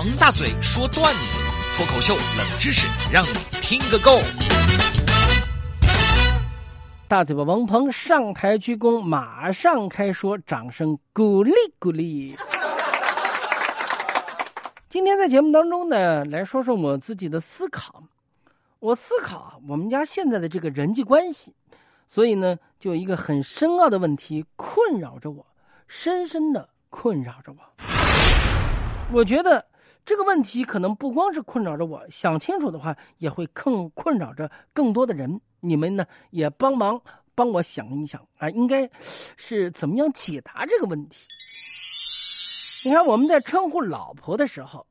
王大嘴说段子，脱口秀冷知识，让你听个够。大嘴巴王鹏上台鞠躬，马上开说，掌声鼓励鼓励。今天在节目当中呢，来说说我自己的思考。我思考我们家现在的这个人际关系，所以呢，就一个很深奥的问题困扰着我，深深的困扰着我。我觉得这个问题可能不光是困扰着我，想清楚的话，也会更困扰着更多的人。你们呢也帮忙帮我想一想啊，应该是怎么样解答这个问题？你看我们在称呼老婆的时候，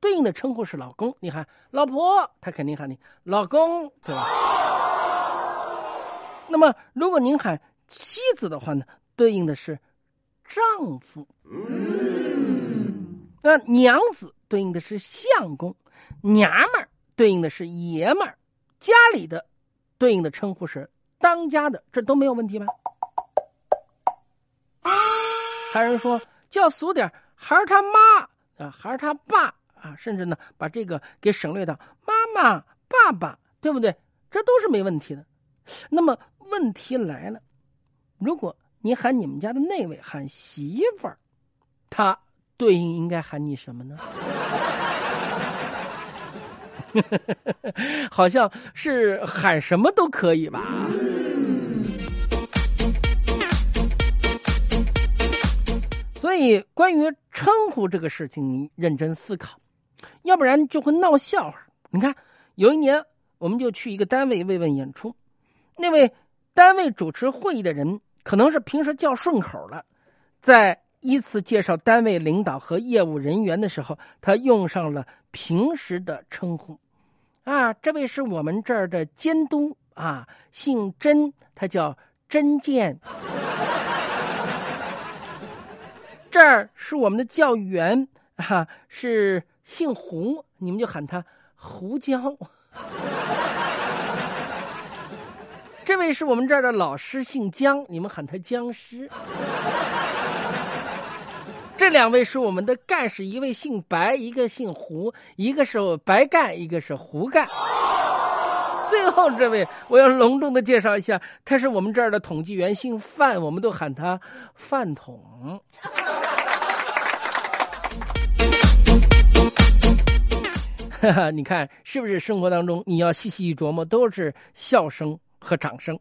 对应的称呼是老公。你看老婆，他肯定喊你老公，对吧？那么如果您喊妻子的话呢，对应的是丈夫。那娘子对应的是相公，娘们儿对应的是爷们儿，家里的。对应的称呼是当家的，这都没有问题吧？还有人说叫俗点孩儿他妈啊，孩儿他爸啊，甚至呢把这个给省略到妈妈、爸爸，对不对？这都是没问题的。那么问题来了，如果你喊你们家的那位喊媳妇儿，他对应应该喊你什么呢？好像是喊什么都可以吧。所以，关于称呼这个事情，你认真思考，要不然就会闹笑话。你看，有一年，我们就去一个单位慰问演出，那位单位主持会议的人，可能是平时叫顺口了，在依次介绍单位领导和业务人员的时候，他用上了平时的称呼。啊，这位是我们这儿的监督啊，姓甄，他叫甄健。这儿是我们的教育员啊，是姓胡，你们就喊他胡椒。这位是我们这儿的老师，姓姜，你们喊他僵尸。这两位是我们的干事，一位姓白，一个姓胡，一个是白干，一个是胡干。最后这位，我要隆重的介绍一下，他是我们这儿的统计员，姓范，我们都喊他饭桶。哈哈，你看是不是生活当中你要细细琢磨，都是笑声和掌声。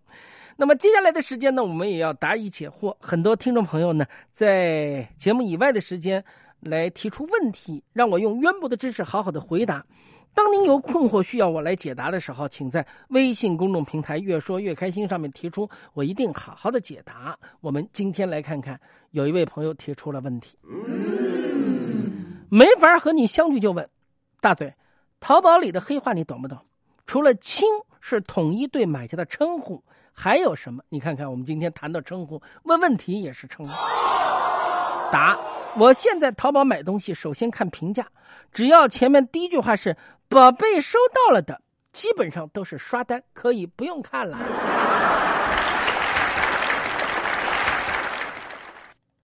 那么接下来的时间呢，我们也要答疑解惑。很多听众朋友呢，在节目以外的时间来提出问题，让我用渊博的知识好好的回答。当您有困惑需要我来解答的时候，请在微信公众平台“越说越开心”上面提出，我一定好好的解答。我们今天来看看，有一位朋友提出了问题，没法和你相聚就问，大嘴，淘宝里的黑话你懂不懂？除了“亲”是统一对买家的称呼。还有什么？你看看，我们今天谈到称呼，问问题也是称呼。答：我现在淘宝买东西，首先看评价，只要前面第一句话是“宝贝收到了”的，基本上都是刷单，可以不用看了。